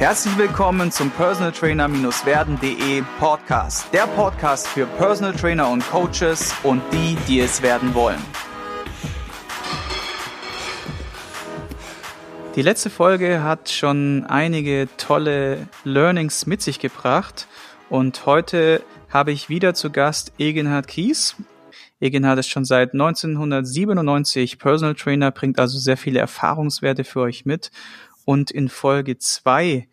Herzlich willkommen zum Personal Trainer-werden.de Podcast. Der Podcast für Personal Trainer und Coaches und die, die es werden wollen. Die letzte Folge hat schon einige tolle Learnings mit sich gebracht und heute habe ich wieder zu Gast Egenhard Kies. Egenhard ist schon seit 1997 Personal Trainer, bringt also sehr viele Erfahrungswerte für euch mit und in Folge zwei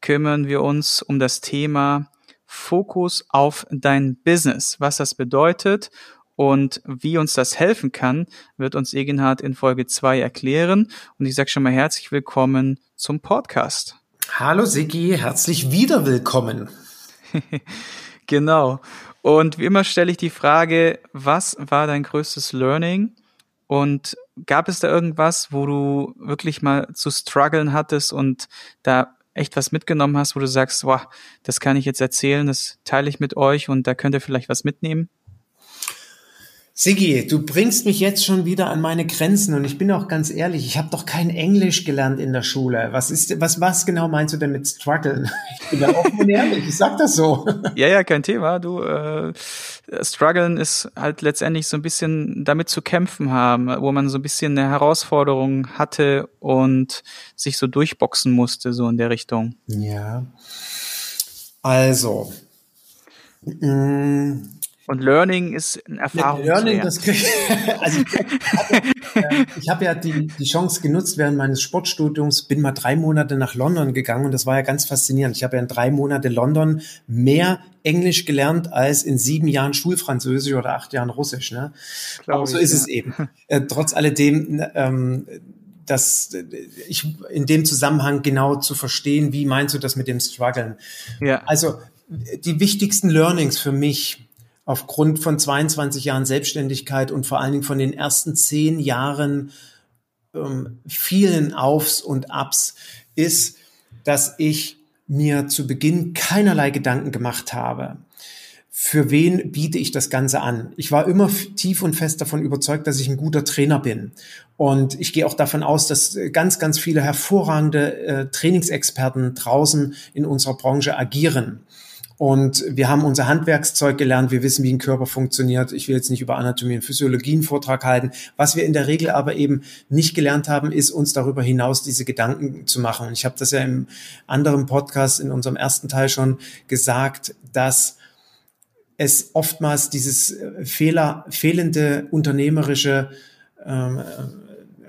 kümmern wir uns um das Thema Fokus auf dein Business. Was das bedeutet und wie uns das helfen kann, wird uns Egenhard in Folge zwei erklären. Und ich sage schon mal herzlich willkommen zum Podcast. Hallo Sigi, herzlich wieder willkommen. genau. Und wie immer stelle ich die Frage, was war dein größtes Learning und gab es da irgendwas, wo du wirklich mal zu strugglen hattest und da echt was mitgenommen hast, wo du sagst, wow, das kann ich jetzt erzählen, das teile ich mit euch und da könnt ihr vielleicht was mitnehmen? Sigi, du bringst mich jetzt schon wieder an meine Grenzen und ich bin auch ganz ehrlich, ich habe doch kein Englisch gelernt in der Schule. Was ist, was, was genau meinst du denn mit struggeln? Ich bin da offen und ehrlich, ich sag das so. Ja, ja, kein Thema. Du, äh, struggeln ist halt letztendlich so ein bisschen damit zu kämpfen haben, wo man so ein bisschen eine Herausforderung hatte und sich so durchboxen musste, so in der Richtung. Ja. Also. Mh, mm, und Learning ist ein Erfahrung. Learning, das krieg, also ich habe ja die, die Chance genutzt während meines Sportstudiums, bin mal drei Monate nach London gegangen und das war ja ganz faszinierend. Ich habe ja in drei Monate London mehr Englisch gelernt als in sieben Jahren Schulfranzösisch oder acht Jahren Russisch. Ne? Aber so ist ja. es eben. Äh, trotz alledem, ähm, das ich in dem Zusammenhang genau zu verstehen, wie meinst du das mit dem Struggeln? Ja. Also die wichtigsten Learnings für mich aufgrund von 22 Jahren Selbstständigkeit und vor allen Dingen von den ersten zehn Jahren ähm, vielen Aufs und Abs ist, dass ich mir zu Beginn keinerlei Gedanken gemacht habe. Für wen biete ich das Ganze an? Ich war immer tief und fest davon überzeugt, dass ich ein guter Trainer bin. Und ich gehe auch davon aus, dass ganz, ganz viele hervorragende äh, Trainingsexperten draußen in unserer Branche agieren. Und wir haben unser Handwerkszeug gelernt, wir wissen, wie ein Körper funktioniert. Ich will jetzt nicht über Anatomie und Physiologie einen Vortrag halten. Was wir in der Regel aber eben nicht gelernt haben, ist uns darüber hinaus diese Gedanken zu machen. Und ich habe das ja im anderen Podcast, in unserem ersten Teil schon gesagt, dass es oftmals dieses äh, Fehler, fehlende unternehmerische ähm,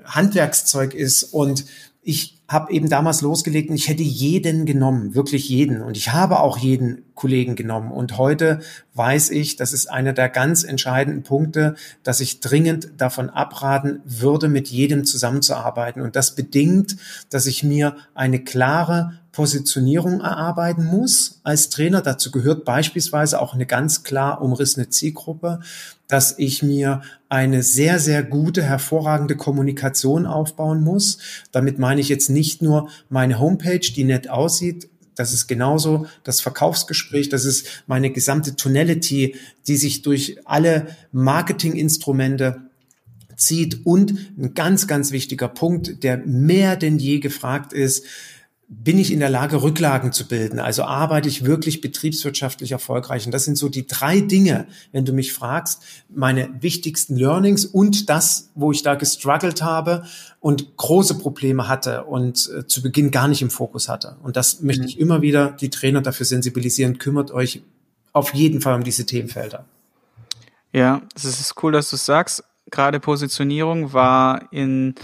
Handwerkszeug ist und ich habe eben damals losgelegt und ich hätte jeden genommen, wirklich jeden. Und ich habe auch jeden Kollegen genommen. Und heute weiß ich, das ist einer der ganz entscheidenden Punkte, dass ich dringend davon abraten würde, mit jedem zusammenzuarbeiten. Und das bedingt, dass ich mir eine klare Positionierung erarbeiten muss als Trainer. Dazu gehört beispielsweise auch eine ganz klar umrissene Zielgruppe, dass ich mir eine sehr, sehr gute, hervorragende Kommunikation aufbauen muss. Damit meine ich jetzt nicht nur meine Homepage, die nett aussieht, das ist genauso das Verkaufsgespräch, das ist meine gesamte Tonality, die sich durch alle Marketinginstrumente zieht. Und ein ganz, ganz wichtiger Punkt, der mehr denn je gefragt ist, bin ich in der Lage, Rücklagen zu bilden? Also arbeite ich wirklich betriebswirtschaftlich erfolgreich? Und das sind so die drei Dinge, wenn du mich fragst, meine wichtigsten Learnings und das, wo ich da gestruggelt habe und große Probleme hatte und äh, zu Beginn gar nicht im Fokus hatte. Und das möchte ich mhm. immer wieder die Trainer dafür sensibilisieren. Kümmert euch auf jeden Fall um diese Themenfelder. Ja, es ist cool, dass du es sagst. Gerade Positionierung war in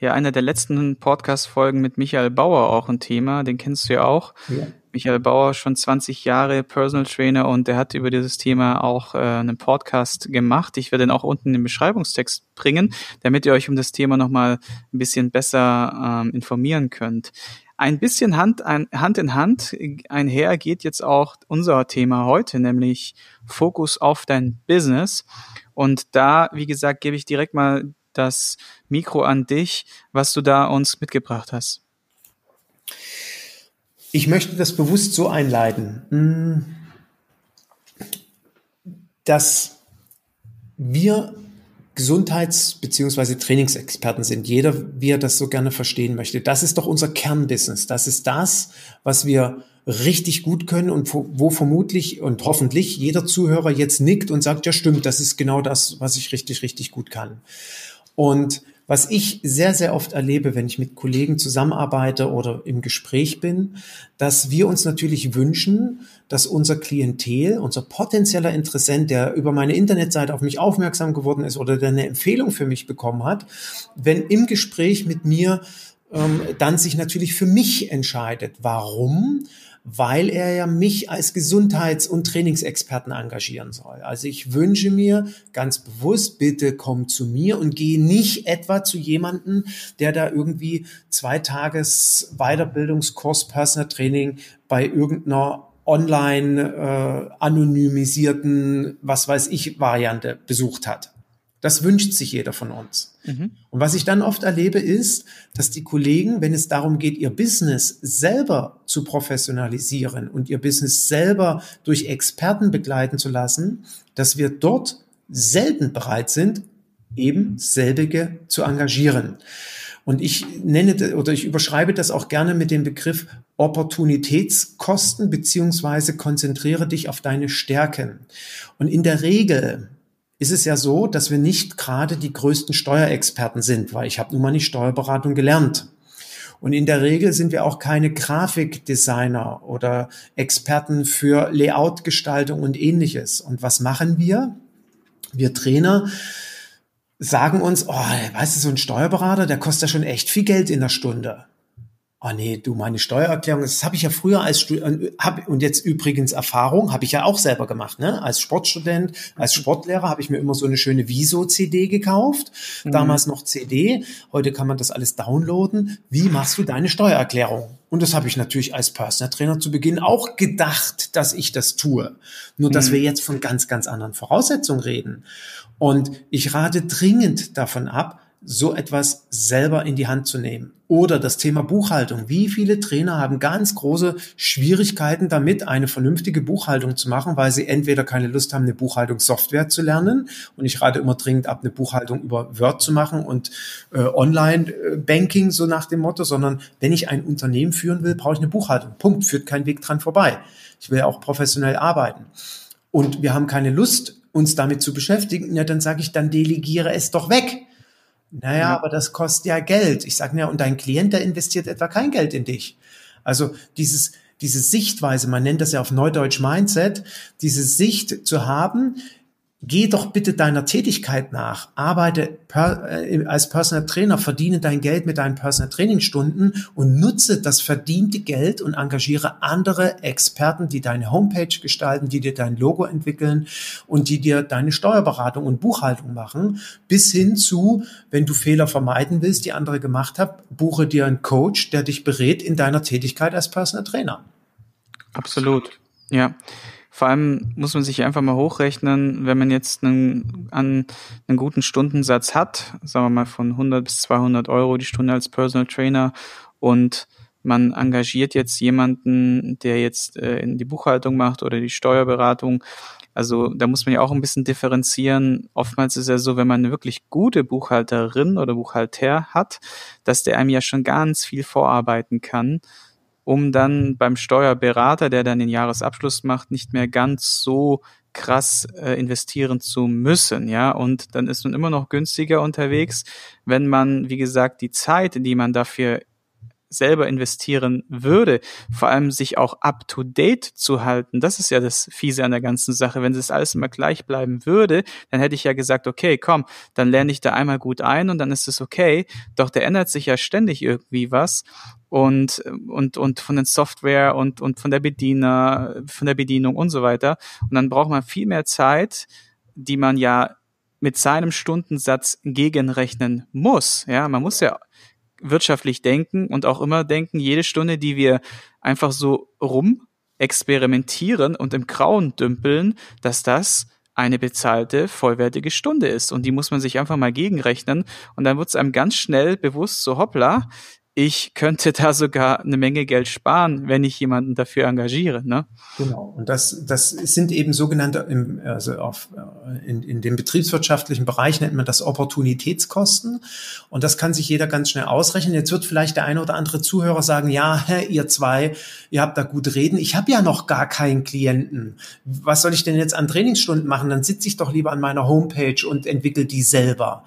ja einer der letzten Podcast-Folgen mit Michael Bauer auch ein Thema, den kennst du ja auch. Ja. Michael Bauer schon 20 Jahre Personal Trainer und der hat über dieses Thema auch äh, einen Podcast gemacht. Ich werde den auch unten im Beschreibungstext bringen, damit ihr euch um das Thema nochmal ein bisschen besser ähm, informieren könnt. Ein bisschen Hand, ein, Hand in Hand einher geht jetzt auch unser Thema heute, nämlich Fokus auf dein Business. Und da, wie gesagt, gebe ich direkt mal das Mikro an dich, was du da uns mitgebracht hast. Ich möchte das bewusst so einleiten, hm, dass wir Gesundheits- beziehungsweise Trainingsexperten sind. Jeder, wie er das so gerne verstehen möchte. Das ist doch unser Kernbusiness. Das ist das, was wir richtig gut können und wo vermutlich und hoffentlich jeder Zuhörer jetzt nickt und sagt, ja stimmt, das ist genau das, was ich richtig, richtig gut kann. Und was ich sehr, sehr oft erlebe, wenn ich mit Kollegen zusammenarbeite oder im Gespräch bin, dass wir uns natürlich wünschen, dass unser Klientel, unser potenzieller Interessent, der über meine Internetseite auf mich aufmerksam geworden ist oder der eine Empfehlung für mich bekommen hat, wenn im Gespräch mit mir ähm, dann sich natürlich für mich entscheidet. Warum? Weil er ja mich als Gesundheits- und Trainingsexperten engagieren soll. Also ich wünsche mir ganz bewusst, bitte komm zu mir und gehe nicht etwa zu jemanden, der da irgendwie zwei Tages Weiterbildungskurs Personal Training bei irgendeiner online äh, anonymisierten, was weiß ich, Variante besucht hat. Das wünscht sich jeder von uns. Mhm. Und was ich dann oft erlebe, ist, dass die Kollegen, wenn es darum geht, ihr Business selber zu professionalisieren und ihr Business selber durch Experten begleiten zu lassen, dass wir dort selten bereit sind, eben selbige zu engagieren. Und ich nenne oder ich überschreibe das auch gerne mit dem Begriff Opportunitätskosten beziehungsweise konzentriere dich auf deine Stärken. Und in der Regel ist es ja so, dass wir nicht gerade die größten Steuerexperten sind, weil ich habe nun mal nicht Steuerberatung gelernt. Und in der Regel sind wir auch keine Grafikdesigner oder Experten für Layoutgestaltung und ähnliches. Und was machen wir? Wir Trainer sagen uns, oh, weißt du, so ein Steuerberater, der kostet ja schon echt viel Geld in der Stunde. Oh nee, du, meine Steuererklärung, das habe ich ja früher als Student, hab, und jetzt übrigens Erfahrung, habe ich ja auch selber gemacht. Ne? Als Sportstudent, als Sportlehrer habe ich mir immer so eine schöne Viso-CD gekauft. Mhm. Damals noch CD, heute kann man das alles downloaden. Wie machst du deine Steuererklärung? Und das habe ich natürlich als Personal Trainer zu Beginn auch gedacht, dass ich das tue. Nur, dass mhm. wir jetzt von ganz, ganz anderen Voraussetzungen reden. Und ich rate dringend davon ab, so etwas selber in die Hand zu nehmen. Oder das Thema Buchhaltung. Wie viele Trainer haben ganz große Schwierigkeiten damit, eine vernünftige Buchhaltung zu machen, weil sie entweder keine Lust haben, eine Buchhaltungssoftware zu lernen. Und ich rate immer dringend ab, eine Buchhaltung über Word zu machen und äh, Online-Banking, so nach dem Motto, sondern wenn ich ein Unternehmen führen will, brauche ich eine Buchhaltung. Punkt. Führt kein Weg dran vorbei. Ich will auch professionell arbeiten. Und wir haben keine Lust, uns damit zu beschäftigen, ja, dann sage ich, dann delegiere es doch weg naja, ja. aber das kostet ja Geld. Ich sage ja, und dein Klient, der investiert etwa kein Geld in dich. Also dieses, diese Sichtweise, man nennt das ja auf Neudeutsch Mindset, diese Sicht zu haben, Geh doch bitte deiner Tätigkeit nach. Arbeite per, äh, als Personal Trainer, verdiene dein Geld mit deinen Personal Training Stunden und nutze das verdiente Geld und engagiere andere Experten, die deine Homepage gestalten, die dir dein Logo entwickeln und die dir deine Steuerberatung und Buchhaltung machen. Bis hin zu, wenn du Fehler vermeiden willst, die andere gemacht haben, buche dir einen Coach, der dich berät in deiner Tätigkeit als Personal Trainer. Absolut. Ja. Vor allem muss man sich einfach mal hochrechnen, wenn man jetzt einen, an, einen guten Stundensatz hat, sagen wir mal von 100 bis 200 Euro die Stunde als Personal Trainer und man engagiert jetzt jemanden, der jetzt äh, in die Buchhaltung macht oder die Steuerberatung. Also da muss man ja auch ein bisschen differenzieren. Oftmals ist ja so, wenn man eine wirklich gute Buchhalterin oder Buchhalter hat, dass der einem ja schon ganz viel vorarbeiten kann um dann beim Steuerberater, der dann den Jahresabschluss macht, nicht mehr ganz so krass äh, investieren zu müssen, ja, und dann ist man immer noch günstiger unterwegs, wenn man, wie gesagt, die Zeit, die man dafür selber investieren würde, vor allem sich auch up to date zu halten. Das ist ja das Fiese an der ganzen Sache. Wenn das alles immer gleich bleiben würde, dann hätte ich ja gesagt, okay, komm, dann lerne ich da einmal gut ein und dann ist es okay. Doch da ändert sich ja ständig irgendwie was und, und, und von den Software und, und von der Bediener, von der Bedienung und so weiter. Und dann braucht man viel mehr Zeit, die man ja mit seinem Stundensatz gegenrechnen muss. Ja, man muss ja wirtschaftlich denken und auch immer denken, jede Stunde, die wir einfach so rum experimentieren und im Grauen dümpeln, dass das eine bezahlte, vollwertige Stunde ist. Und die muss man sich einfach mal gegenrechnen. Und dann wird es einem ganz schnell bewusst, so hoppla, ich könnte da sogar eine Menge Geld sparen, wenn ich jemanden dafür engagiere. Ne? Genau. Und das, das sind eben sogenannte, im, also auf, äh, in, in dem betriebswirtschaftlichen Bereich nennt man das Opportunitätskosten. Und das kann sich jeder ganz schnell ausrechnen. Jetzt wird vielleicht der eine oder andere Zuhörer sagen, ja, ihr zwei, ihr habt da gut reden. Ich habe ja noch gar keinen Klienten. Was soll ich denn jetzt an Trainingsstunden machen? Dann sitze ich doch lieber an meiner Homepage und entwickle die selber.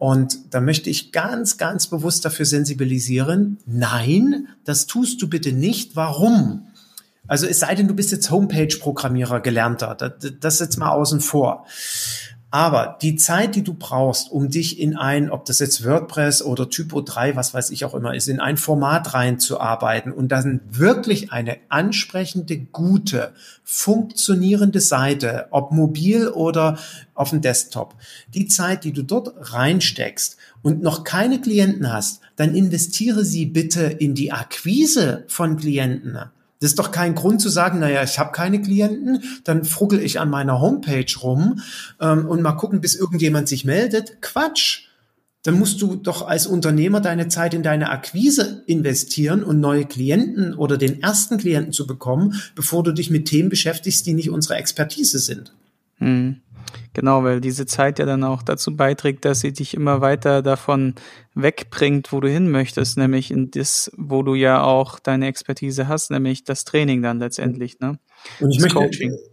Und da möchte ich ganz, ganz bewusst dafür sensibilisieren. Nein, das tust du bitte nicht. Warum? Also es sei denn, du bist jetzt Homepage-Programmierer gelernter. Das, das jetzt mal außen vor. Aber die Zeit, die du brauchst, um dich in ein, ob das jetzt WordPress oder Typo 3, was weiß ich auch immer ist, in ein Format reinzuarbeiten und dann wirklich eine ansprechende, gute, funktionierende Seite, ob mobil oder auf dem Desktop, die Zeit, die du dort reinsteckst und noch keine Klienten hast, dann investiere sie bitte in die Akquise von Klienten. Das ist doch kein Grund zu sagen, naja, ich habe keine Klienten, dann fruggel ich an meiner Homepage rum ähm, und mal gucken, bis irgendjemand sich meldet. Quatsch. Dann musst du doch als Unternehmer deine Zeit in deine Akquise investieren und neue Klienten oder den ersten Klienten zu bekommen, bevor du dich mit Themen beschäftigst, die nicht unsere Expertise sind. Hm. Genau, weil diese Zeit ja dann auch dazu beiträgt, dass sie dich immer weiter davon wegbringt, wo du hin möchtest, nämlich in das, wo du ja auch deine Expertise hast, nämlich das Training dann letztendlich. Ne? Und ich möchte,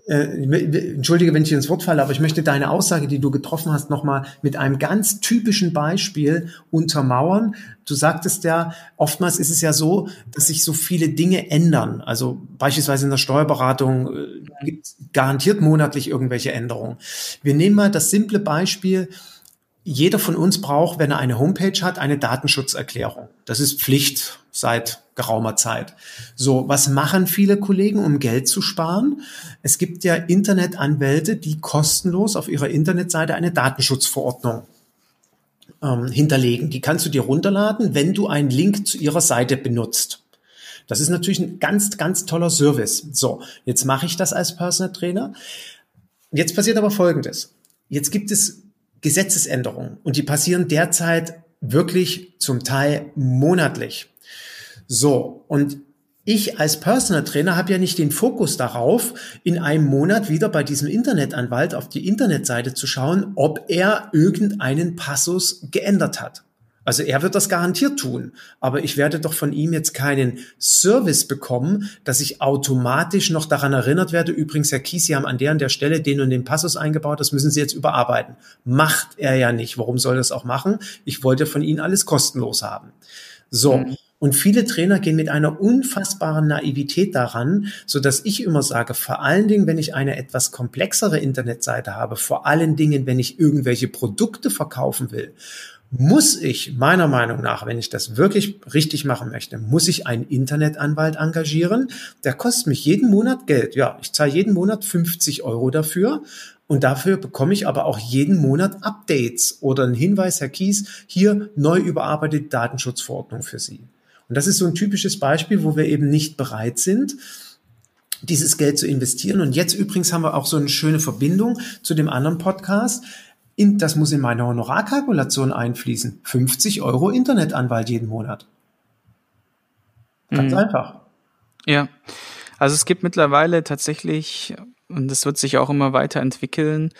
äh, entschuldige, wenn ich ins Wort falle, aber ich möchte deine Aussage, die du getroffen hast, nochmal mit einem ganz typischen Beispiel untermauern. Du sagtest ja, oftmals ist es ja so, dass sich so viele Dinge ändern. Also beispielsweise in der Steuerberatung äh, gibt garantiert monatlich irgendwelche Änderungen. Wir nehmen mal das simple Beispiel, jeder von uns braucht, wenn er eine Homepage hat, eine Datenschutzerklärung. Das ist Pflicht seit geraumer Zeit. So, was machen viele Kollegen, um Geld zu sparen? Es gibt ja Internetanwälte, die kostenlos auf ihrer Internetseite eine Datenschutzverordnung ähm, hinterlegen. Die kannst du dir runterladen, wenn du einen Link zu ihrer Seite benutzt. Das ist natürlich ein ganz, ganz toller Service. So, jetzt mache ich das als Personal Trainer. Jetzt passiert aber Folgendes. Jetzt gibt es Gesetzesänderungen und die passieren derzeit wirklich zum Teil monatlich. So, und ich als Personal Trainer habe ja nicht den Fokus darauf, in einem Monat wieder bei diesem Internetanwalt auf die Internetseite zu schauen, ob er irgendeinen Passus geändert hat. Also er wird das garantiert tun, aber ich werde doch von ihm jetzt keinen Service bekommen, dass ich automatisch noch daran erinnert werde, übrigens, Herr Kies, Sie haben an der und der Stelle den und den Passus eingebaut, das müssen Sie jetzt überarbeiten. Macht er ja nicht. Warum soll er das auch machen? Ich wollte von Ihnen alles kostenlos haben. So. Mhm. Und viele Trainer gehen mit einer unfassbaren Naivität daran, so dass ich immer sage, vor allen Dingen, wenn ich eine etwas komplexere Internetseite habe, vor allen Dingen, wenn ich irgendwelche Produkte verkaufen will, muss ich meiner Meinung nach, wenn ich das wirklich richtig machen möchte, muss ich einen Internetanwalt engagieren. Der kostet mich jeden Monat Geld. Ja, ich zahle jeden Monat 50 Euro dafür. Und dafür bekomme ich aber auch jeden Monat Updates oder einen Hinweis, Herr Kies, hier neu überarbeitete Datenschutzverordnung für Sie. Und das ist so ein typisches Beispiel, wo wir eben nicht bereit sind, dieses Geld zu investieren. Und jetzt übrigens haben wir auch so eine schöne Verbindung zu dem anderen Podcast in, das muss in meine Honorarkalkulation einfließen. 50 Euro Internetanwalt jeden Monat. Ganz mhm. einfach. Ja. Also es gibt mittlerweile tatsächlich, und das wird sich auch immer weiterentwickeln,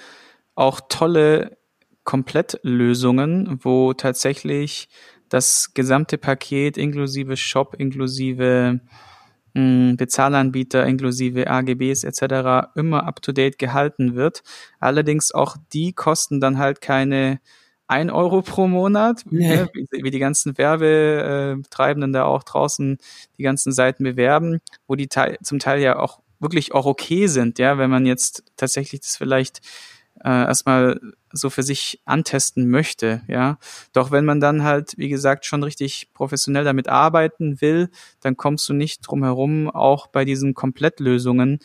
auch tolle Komplettlösungen, wo tatsächlich das gesamte Paket inklusive Shop, inklusive Bezahlanbieter inklusive AGBs etc. immer up-to-date gehalten wird. Allerdings auch die kosten dann halt keine ein Euro pro Monat, nee. Ne, wie, wie, die ganzen Werbetreibenden da auch draußen die ganzen Seiten bewerben, wo die Teil, zum Teil ja auch wirklich auch okay sind, ja, wenn man jetzt tatsächlich das vielleicht äh, erstmal so für sich antesten möchte, ja. Doch wenn man dann halt, wie gesagt, schon richtig professionell damit arbeiten will, dann kommst du nicht drum herum, auch bei diesen Komplettlösungen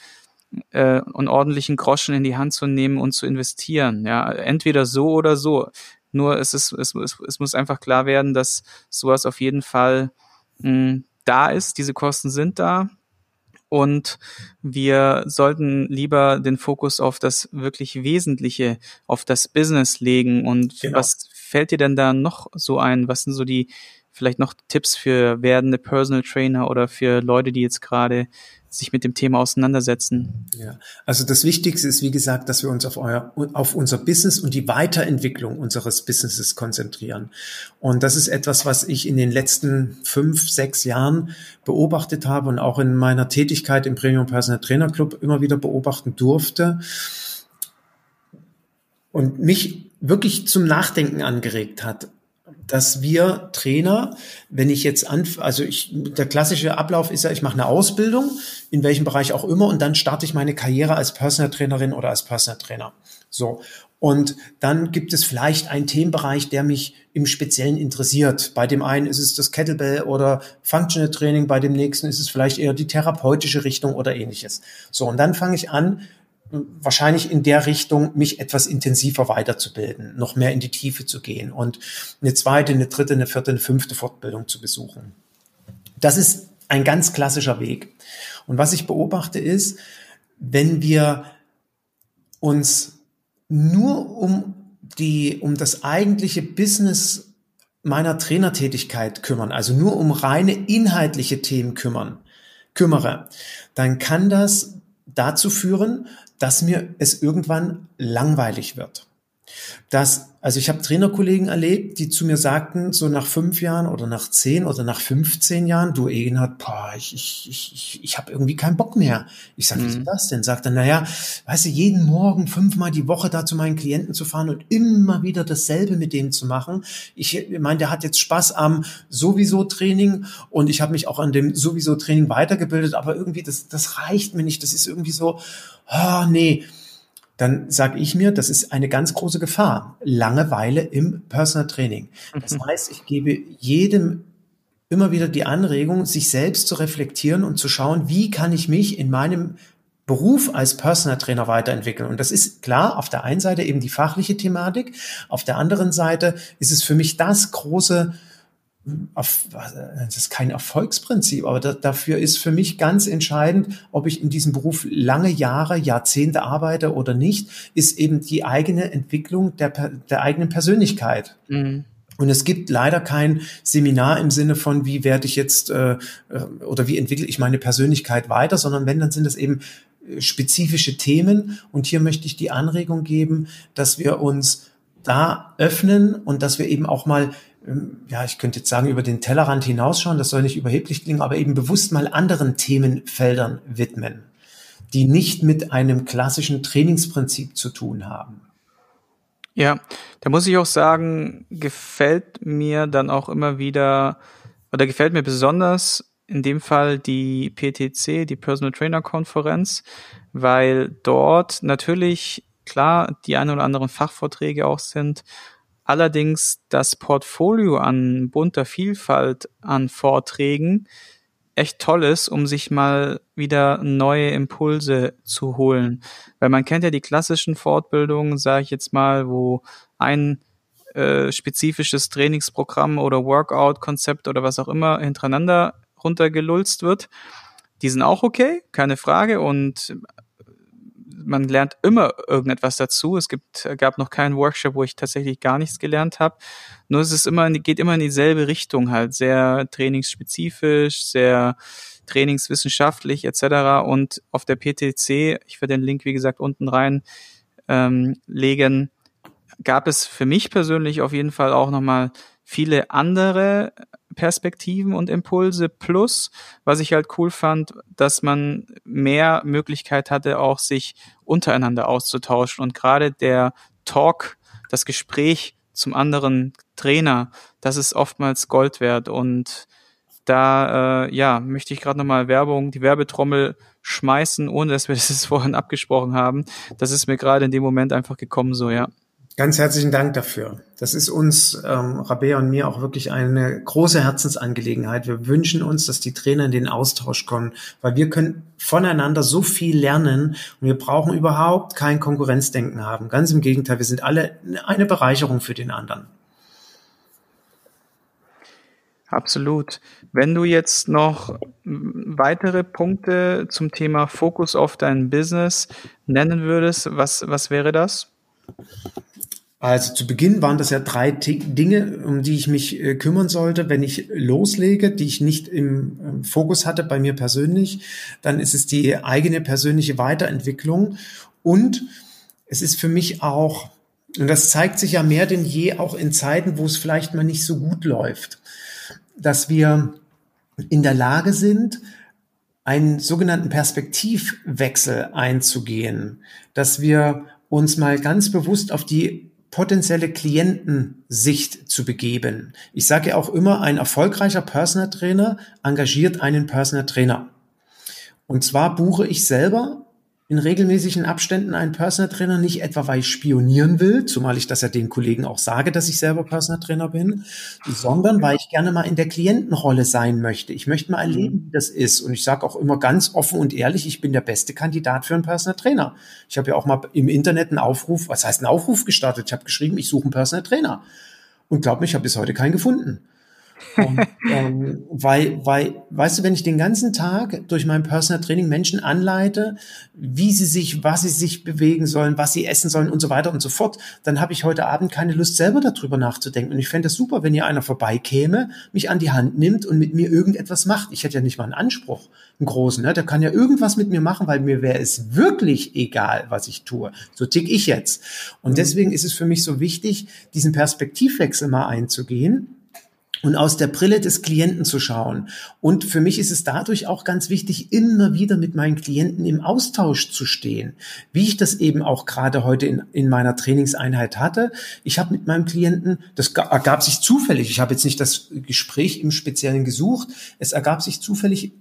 äh, einen ordentlichen Groschen in die Hand zu nehmen und zu investieren, ja. Entweder so oder so. Nur es ist, es, es, es muss einfach klar werden, dass sowas auf jeden Fall mh, da ist, diese Kosten sind da, und wir sollten lieber den Fokus auf das wirklich Wesentliche, auf das Business legen. Und genau. was fällt dir denn da noch so ein? Was sind so die vielleicht noch Tipps für werdende Personal Trainer oder für Leute, die jetzt gerade sich mit dem Thema auseinandersetzen? Ja, also das Wichtigste ist, wie gesagt, dass wir uns auf, euer, auf unser Business und die Weiterentwicklung unseres Businesses konzentrieren. Und das ist etwas, was ich in den letzten fünf, sechs Jahren beobachtet habe und auch in meiner Tätigkeit im Premium Personal Trainer Club immer wieder beobachten durfte und mich wirklich zum Nachdenken angeregt hat dass wir Trainer, wenn ich jetzt an, also ich, der klassische Ablauf ist ja, ich mache eine Ausbildung, in welchem Bereich auch immer, und dann starte ich meine Karriere als Personal Trainerin oder als Personal Trainer. So. Und dann gibt es vielleicht einen Themenbereich, der mich im Speziellen interessiert. Bei dem einen ist es das Kettlebell oder Functional Training, bei dem nächsten ist es vielleicht eher die therapeutische Richtung oder ähnliches. So, und dann fange ich an, wahrscheinlich in der Richtung, mich etwas intensiver weiterzubilden, noch mehr in die Tiefe zu gehen und eine zweite, eine dritte, eine vierte, eine fünfte Fortbildung zu besuchen. Das ist ein ganz klassischer Weg. Und was ich beobachte ist, wenn wir uns nur um die, um das eigentliche Business meiner Trainertätigkeit kümmern, also nur um reine inhaltliche Themen kümmern, kümmere, dann kann das dazu führen, dass mir es irgendwann langweilig wird. Dass, also ich habe Trainerkollegen erlebt, die zu mir sagten, so nach fünf Jahren oder nach zehn oder nach 15 Jahren, du Egenhard, boah, ich, ich, ich, ich habe irgendwie keinen Bock mehr. Ich sage, mhm. wie ist mhm. das denn? Sagt er, naja, weißt du, jeden Morgen fünfmal die Woche da zu meinen Klienten zu fahren und immer wieder dasselbe mit dem zu machen. Ich meine, der hat jetzt Spaß am sowieso Training und ich habe mich auch an dem sowieso Training weitergebildet, aber irgendwie, das, das reicht mir nicht. Das ist irgendwie so, oh, nee dann sage ich mir, das ist eine ganz große Gefahr. Langeweile im Personal Training. Das mhm. heißt, ich gebe jedem immer wieder die Anregung, sich selbst zu reflektieren und zu schauen, wie kann ich mich in meinem Beruf als Personal Trainer weiterentwickeln. Und das ist klar, auf der einen Seite eben die fachliche Thematik, auf der anderen Seite ist es für mich das große das ist kein Erfolgsprinzip, aber da, dafür ist für mich ganz entscheidend, ob ich in diesem Beruf lange Jahre, Jahrzehnte arbeite oder nicht, ist eben die eigene Entwicklung der, der eigenen Persönlichkeit. Mhm. Und es gibt leider kein Seminar im Sinne von, wie werde ich jetzt äh, äh oder wie entwickle ich meine Persönlichkeit weiter, sondern wenn, dann sind es eben äh, spezifische Themen. Und hier möchte ich die Anregung geben, dass wir uns da öffnen und dass wir eben auch mal ja, ich könnte jetzt sagen, über den Tellerrand hinausschauen, das soll nicht überheblich klingen, aber eben bewusst mal anderen Themenfeldern widmen, die nicht mit einem klassischen Trainingsprinzip zu tun haben. Ja, da muss ich auch sagen, gefällt mir dann auch immer wieder, oder gefällt mir besonders in dem Fall die PTC, die Personal Trainer Konferenz, weil dort natürlich klar die ein oder anderen Fachvorträge auch sind, allerdings das Portfolio an bunter Vielfalt an Vorträgen echt toll ist, um sich mal wieder neue Impulse zu holen. Weil man kennt ja die klassischen Fortbildungen, sage ich jetzt mal, wo ein äh, spezifisches Trainingsprogramm oder Workout-Konzept oder was auch immer hintereinander runtergelulzt wird. Die sind auch okay, keine Frage. Und man lernt immer irgendetwas dazu. Es gibt, gab noch keinen Workshop, wo ich tatsächlich gar nichts gelernt habe. Nur es ist immer, geht immer in dieselbe Richtung halt, sehr trainingsspezifisch, sehr trainingswissenschaftlich etc. Und auf der PTC, ich werde den Link wie gesagt unten rein ähm, legen, gab es für mich persönlich auf jeden Fall auch nochmal viele andere Perspektiven und Impulse. Plus, was ich halt cool fand, dass man mehr Möglichkeit hatte, auch sich untereinander auszutauschen. Und gerade der Talk, das Gespräch zum anderen Trainer, das ist oftmals Gold wert. Und da äh, ja möchte ich gerade nochmal Werbung, die Werbetrommel schmeißen, ohne dass wir das vorhin abgesprochen haben. Das ist mir gerade in dem Moment einfach gekommen, so ja. Ganz herzlichen Dank dafür. Das ist uns, ähm, Rabea und mir, auch wirklich eine große Herzensangelegenheit. Wir wünschen uns, dass die Trainer in den Austausch kommen, weil wir können voneinander so viel lernen und wir brauchen überhaupt kein Konkurrenzdenken haben. Ganz im Gegenteil, wir sind alle eine Bereicherung für den anderen. Absolut. Wenn du jetzt noch weitere Punkte zum Thema Fokus auf dein Business nennen würdest, was, was wäre das? Also zu Beginn waren das ja drei Dinge, um die ich mich äh, kümmern sollte, wenn ich loslege, die ich nicht im ähm, Fokus hatte bei mir persönlich. Dann ist es die eigene persönliche Weiterentwicklung und es ist für mich auch, und das zeigt sich ja mehr denn je auch in Zeiten, wo es vielleicht mal nicht so gut läuft, dass wir in der Lage sind, einen sogenannten Perspektivwechsel einzugehen, dass wir uns mal ganz bewusst auf die potenzielle Klientensicht zu begeben. Ich sage auch immer, ein erfolgreicher Personal Trainer engagiert einen Personal Trainer. Und zwar buche ich selber in regelmäßigen Abständen einen Personal Trainer, nicht etwa, weil ich spionieren will, zumal ich das ja den Kollegen auch sage, dass ich selber Personal Trainer bin, sondern weil ich gerne mal in der Klientenrolle sein möchte. Ich möchte mal erleben, mhm. wie das ist. Und ich sage auch immer ganz offen und ehrlich, ich bin der beste Kandidat für einen Personal Trainer. Ich habe ja auch mal im Internet einen Aufruf, was heißt einen Aufruf gestartet? Ich habe geschrieben, ich suche einen Personal Trainer. Und glaub mir, ich habe bis heute keinen gefunden. Und, ähm, weil, weil, weißt du, wenn ich den ganzen Tag durch mein Personal Training Menschen anleite, wie sie sich, was sie sich bewegen sollen, was sie essen sollen und so weiter und so fort, dann habe ich heute Abend keine Lust selber darüber nachzudenken. Und ich fände es super, wenn hier einer vorbeikäme, mich an die Hand nimmt und mit mir irgendetwas macht. Ich hätte ja nicht mal einen Anspruch, einen großen. Ne? Der kann ja irgendwas mit mir machen, weil mir wäre es wirklich egal, was ich tue. So tick ich jetzt. Und mhm. deswegen ist es für mich so wichtig, diesen Perspektivwechsel mal einzugehen und aus der Brille des Klienten zu schauen. Und für mich ist es dadurch auch ganz wichtig, immer wieder mit meinen Klienten im Austausch zu stehen, wie ich das eben auch gerade heute in, in meiner Trainingseinheit hatte. Ich habe mit meinem Klienten, das ergab sich zufällig, ich habe jetzt nicht das Gespräch im Speziellen gesucht, es ergab sich zufällig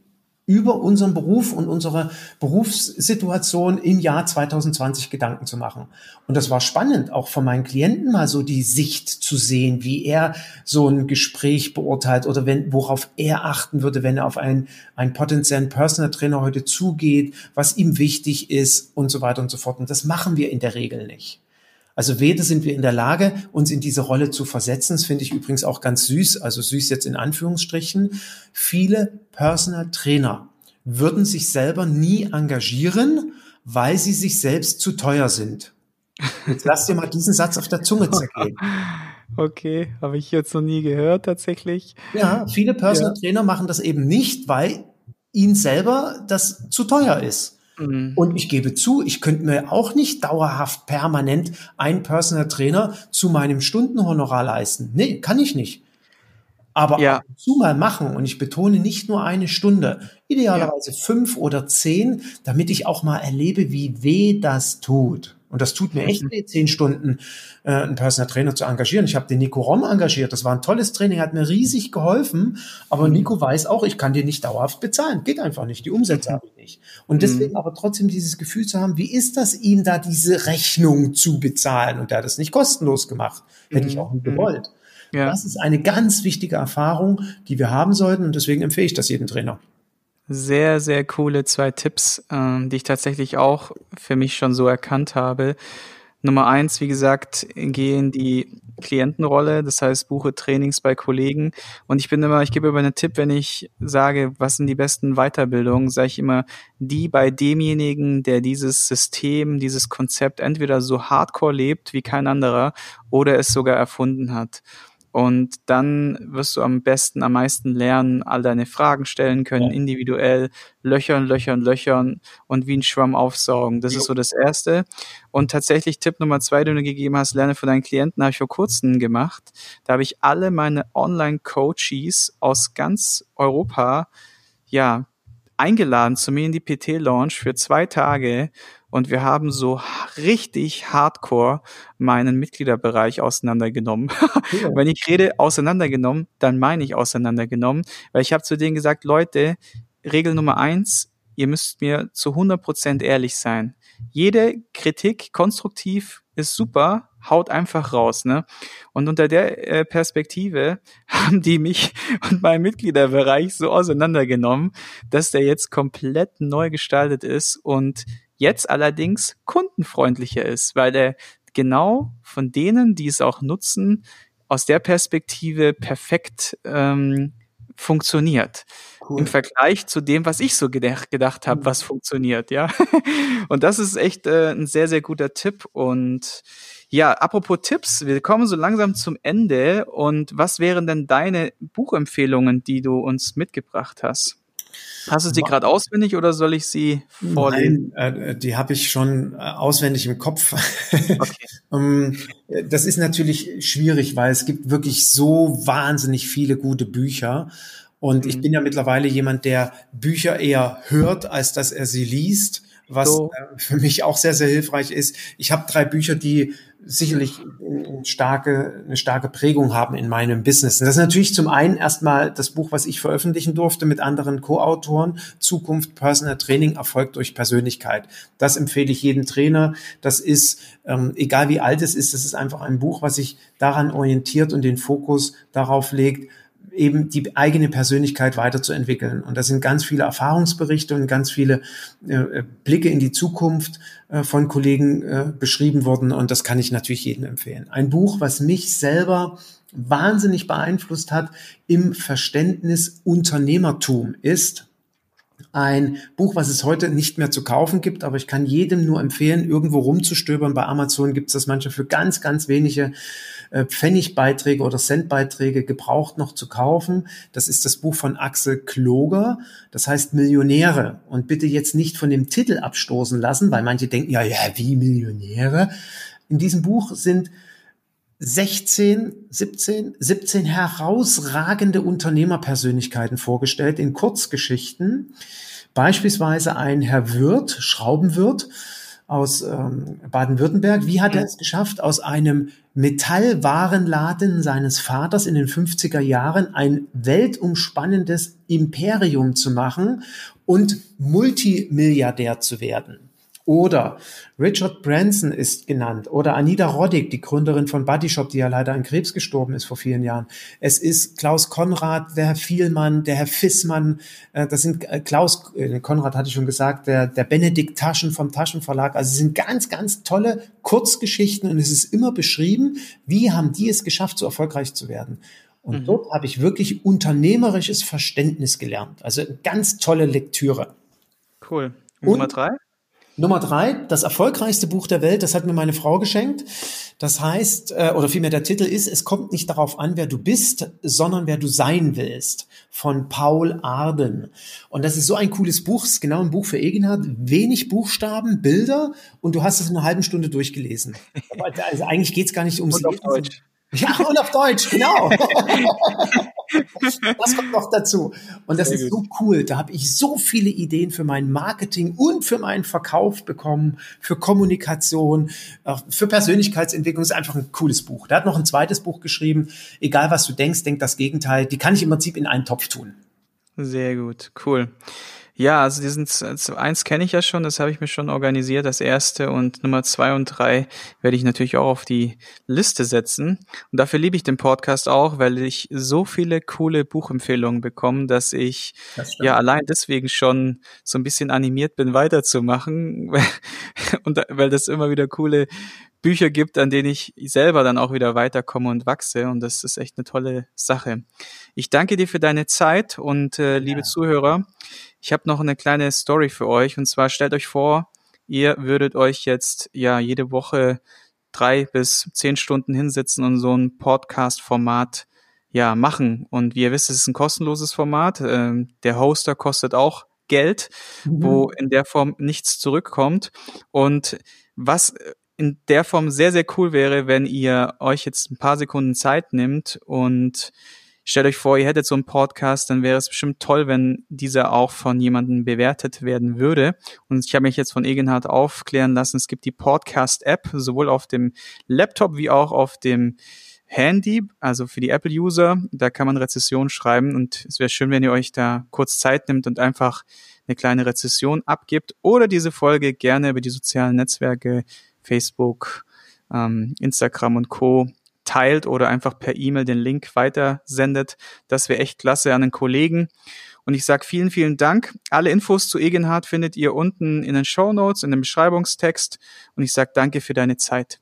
über unseren Beruf und unsere Berufssituation im Jahr 2020 Gedanken zu machen. Und das war spannend, auch von meinen Klienten mal so die Sicht zu sehen, wie er so ein Gespräch beurteilt oder wenn, worauf er achten würde, wenn er auf einen, einen potenziellen Personal Trainer heute zugeht, was ihm wichtig ist und so weiter und so fort. Und das machen wir in der Regel nicht. Also weder sind wir in der Lage, uns in diese Rolle zu versetzen. Das finde ich übrigens auch ganz süß, also süß jetzt in Anführungsstrichen. Viele Personal Trainer würden sich selber nie engagieren, weil sie sich selbst zu teuer sind. Jetzt lass dir mal diesen Satz auf der Zunge zergehen. Okay, habe ich jetzt noch nie gehört tatsächlich. Ja, viele Personal ja. Trainer machen das eben nicht, weil ihnen selber das zu teuer ist. Mhm. Und ich gebe zu, ich könnte mir auch nicht dauerhaft permanent einen Personal Trainer zu meinem Stundenhonorar leisten. Nee, kann ich nicht. Aber ja. ab und zu mal machen und ich betone nicht nur eine Stunde, idealerweise ja. fünf oder zehn, damit ich auch mal erlebe, wie weh das tut. Und das tut mir echt mhm. weh, zehn Stunden äh, einen Personal Trainer zu engagieren. Ich habe den Nico Rom engagiert. Das war ein tolles Training, hat mir riesig geholfen. Aber mhm. Nico weiß auch, ich kann dir nicht dauerhaft bezahlen. Geht einfach nicht. Die Umsätze mhm. habe ich nicht. Und deswegen aber trotzdem dieses Gefühl zu haben, wie ist das, ihm da diese Rechnung zu bezahlen? Und er hat das nicht kostenlos gemacht. Hätte ich auch nie gewollt. Ja. Das ist eine ganz wichtige Erfahrung, die wir haben sollten. Und deswegen empfehle ich das jedem Trainer sehr, sehr coole zwei Tipps, ähm, die ich tatsächlich auch für mich schon so erkannt habe. Nummer eins, wie gesagt, gehe in die Klientenrolle, das heißt, buche Trainings bei Kollegen. Und ich bin immer, ich gebe immer einen Tipp, wenn ich sage, was sind die besten Weiterbildungen, sage ich immer, die bei demjenigen, der dieses System, dieses Konzept entweder so hardcore lebt wie kein anderer oder es sogar erfunden hat. Und dann wirst du am besten, am meisten lernen, all deine Fragen stellen können, ja. individuell, löchern, löchern, löchern und wie ein Schwamm aufsaugen. Das jo. ist so das Erste. Und tatsächlich Tipp Nummer zwei, den du gegeben hast, lerne von deinen Klienten, habe ich vor kurzem gemacht. Da habe ich alle meine Online-Coaches aus ganz Europa, ja, eingeladen zu mir in die PT-Launch für zwei Tage und wir haben so richtig hardcore meinen Mitgliederbereich auseinandergenommen. Ja. Wenn ich rede auseinandergenommen, dann meine ich auseinandergenommen, weil ich habe zu denen gesagt, Leute, Regel Nummer eins, ihr müsst mir zu 100% ehrlich sein. Jede Kritik konstruktiv ist super, haut einfach raus, ne? Und unter der äh, Perspektive haben die mich und meinen Mitgliederbereich so auseinandergenommen, dass der jetzt komplett neu gestaltet ist und jetzt allerdings kundenfreundlicher ist, weil er genau von denen, die es auch nutzen, aus der Perspektive perfekt ähm, funktioniert. Cool. Im Vergleich zu dem, was ich so gedacht, gedacht habe, mhm. was funktioniert, ja. und das ist echt äh, ein sehr, sehr guter Tipp. Und Ja, apropos Tipps, wir kommen so langsam zum Ende. Und was wären denn deine Buchempfehlungen, die du uns mitgebracht hast? Hast du sie gerade auswendig oder soll ich sie vorlesen? Nein, äh, die habe ich schon äh, auswendig im Kopf. Okay. ähm, das ist natürlich schwierig, weil es gibt wirklich so wahnsinnig viele gute Bücher. Und mhm. ich bin ja mittlerweile jemand, der Bücher eher hört, als dass er sie liest was so. Äh, für mich auch sehr, sehr hilfreich ist. Ich habe drei Bücher, die sicherlich eine starke, eine starke Prägung haben in meinem Business. das ist natürlich zum einen erstmal das Buch, was ich veröffentlichen durfte mit anderen Co-Autoren, Zukunft Personal Training, Erfolg durch Persönlichkeit. Das empfehle ich jedem Trainer. Das ist, ähm, egal wie alt es ist, das ist einfach ein Buch, was sich daran orientiert und den Fokus darauf legt, eben die eigene Persönlichkeit weiterzuentwickeln. Und da sind ganz viele Erfahrungsberichte und ganz viele äh, Blicke in die Zukunft äh, von Kollegen äh, beschrieben worden. Und das kann ich natürlich jedem empfehlen. Ein Buch, was mich selber wahnsinnig beeinflusst hat im Verständnis Unternehmertum ist, ein Buch, was es heute nicht mehr zu kaufen gibt, aber ich kann jedem nur empfehlen, irgendwo rumzustöbern. Bei Amazon gibt es das manchmal für ganz, ganz wenige äh, Pfennigbeiträge oder Centbeiträge gebraucht noch zu kaufen. Das ist das Buch von Axel Kloger, das heißt Millionäre. Und bitte jetzt nicht von dem Titel abstoßen lassen, weil manche denken, ja, ja, wie Millionäre. In diesem Buch sind 16, 17, 17 herausragende Unternehmerpersönlichkeiten vorgestellt in Kurzgeschichten. Beispielsweise ein Herr Wirth, Schraubenwirt aus ähm, Baden-Württemberg. Wie hat er es geschafft, aus einem Metallwarenladen seines Vaters in den 50er Jahren ein weltumspannendes Imperium zu machen und Multimilliardär zu werden? Oder Richard Branson ist genannt. Oder Anita Roddick, die Gründerin von Buddy Shop, die ja leider an Krebs gestorben ist vor vielen Jahren. Es ist Klaus Konrad, der Herr Vielmann, der Herr Fissmann. Äh, das sind äh, Klaus, äh, Konrad hatte ich schon gesagt, der, der Benedikt Taschen vom Taschenverlag. Also es sind ganz, ganz tolle Kurzgeschichten und es ist immer beschrieben, wie haben die es geschafft, so erfolgreich zu werden. Und mhm. dort habe ich wirklich unternehmerisches Verständnis gelernt. Also ganz tolle Lektüre. Cool. Nummer drei? Nummer drei, das erfolgreichste Buch der Welt, das hat mir meine Frau geschenkt. Das heißt, äh, oder vielmehr der Titel ist, es kommt nicht darauf an, wer du bist, sondern wer du sein willst, von Paul Arden. Und das ist so ein cooles Buch, ist genau ein Buch für Egenhard, wenig Buchstaben, Bilder und du hast es in einer halben Stunde durchgelesen. Also eigentlich geht's gar nicht ums Deutsch. Ja, und auf Deutsch, genau. das kommt noch dazu. Und das Sehr ist gut. so cool. Da habe ich so viele Ideen für mein Marketing und für meinen Verkauf bekommen, für Kommunikation, für Persönlichkeitsentwicklung. Das ist einfach ein cooles Buch. Der hat noch ein zweites Buch geschrieben. Egal was du denkst, denk das Gegenteil. Die kann ich im Prinzip in einen Topf tun. Sehr gut, cool. Ja, also diesen eins kenne ich ja schon, das habe ich mir schon organisiert, das erste und Nummer zwei und drei werde ich natürlich auch auf die Liste setzen. Und dafür liebe ich den Podcast auch, weil ich so viele coole Buchempfehlungen bekomme, dass ich ja allein deswegen schon so ein bisschen animiert bin, weiterzumachen. und weil das immer wieder coole Bücher gibt, an denen ich selber dann auch wieder weiterkomme und wachse. Und das ist echt eine tolle Sache. Ich danke dir für deine Zeit und äh, liebe ja. Zuhörer, ich habe noch eine kleine Story für euch. Und zwar stellt euch vor, ihr würdet euch jetzt ja jede Woche drei bis zehn Stunden hinsetzen und so ein Podcast-Format ja machen. Und wie ihr wisst, es ist ein kostenloses Format. Ähm, der Hoster kostet auch Geld, mhm. wo in der Form nichts zurückkommt. Und was in der Form sehr, sehr cool wäre, wenn ihr euch jetzt ein paar Sekunden Zeit nimmt und stellt euch vor, ihr hättet so einen Podcast, dann wäre es bestimmt toll, wenn dieser auch von jemandem bewertet werden würde. Und ich habe mich jetzt von Egenhard aufklären lassen, es gibt die Podcast-App, sowohl auf dem Laptop wie auch auf dem Handy, also für die Apple-User. Da kann man Rezession schreiben und es wäre schön, wenn ihr euch da kurz Zeit nimmt und einfach eine kleine Rezession abgibt oder diese Folge gerne über die sozialen Netzwerke Facebook, ähm, Instagram und Co. teilt oder einfach per E-Mail den Link weitersendet. Das wäre echt klasse an den Kollegen. Und ich sage vielen, vielen Dank. Alle Infos zu Egenhard findet ihr unten in den Show Notes, in dem Beschreibungstext. Und ich sage danke für deine Zeit.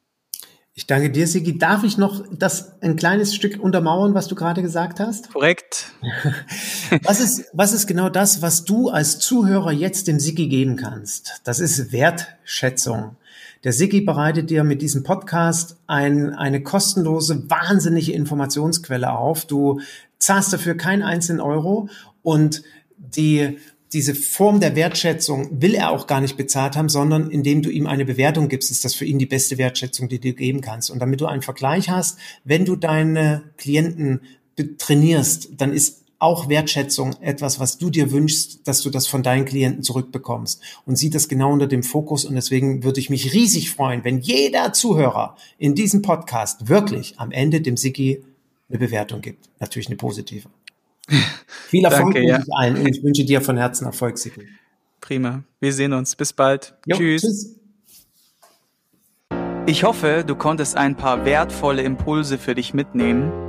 Ich danke dir, Sigi. Darf ich noch das ein kleines Stück untermauern, was du gerade gesagt hast? Korrekt. was ist, was ist genau das, was du als Zuhörer jetzt dem Sigi geben kannst? Das ist Wertschätzung. Der Siggi bereitet dir mit diesem Podcast ein, eine kostenlose, wahnsinnige Informationsquelle auf. Du zahlst dafür keinen einzelnen Euro und die diese Form der Wertschätzung will er auch gar nicht bezahlt haben, sondern indem du ihm eine Bewertung gibst, ist das für ihn die beste Wertschätzung, die du geben kannst. Und damit du einen Vergleich hast, wenn du deine Klienten trainierst, dann ist auch Wertschätzung etwas, was du dir wünschst, dass du das von deinen Klienten zurückbekommst. Und sieht das genau unter dem Fokus. Und deswegen würde ich mich riesig freuen, wenn jeder Zuhörer in diesem Podcast wirklich am Ende dem Siki eine Bewertung gibt. Natürlich eine positive. Viel Erfolg Danke, ja. allen und ich wünsche dir von Herzen Erfolg, Siki. Prima. Wir sehen uns. Bis bald. Jo, tschüss. tschüss. Ich hoffe, du konntest ein paar wertvolle Impulse für dich mitnehmen.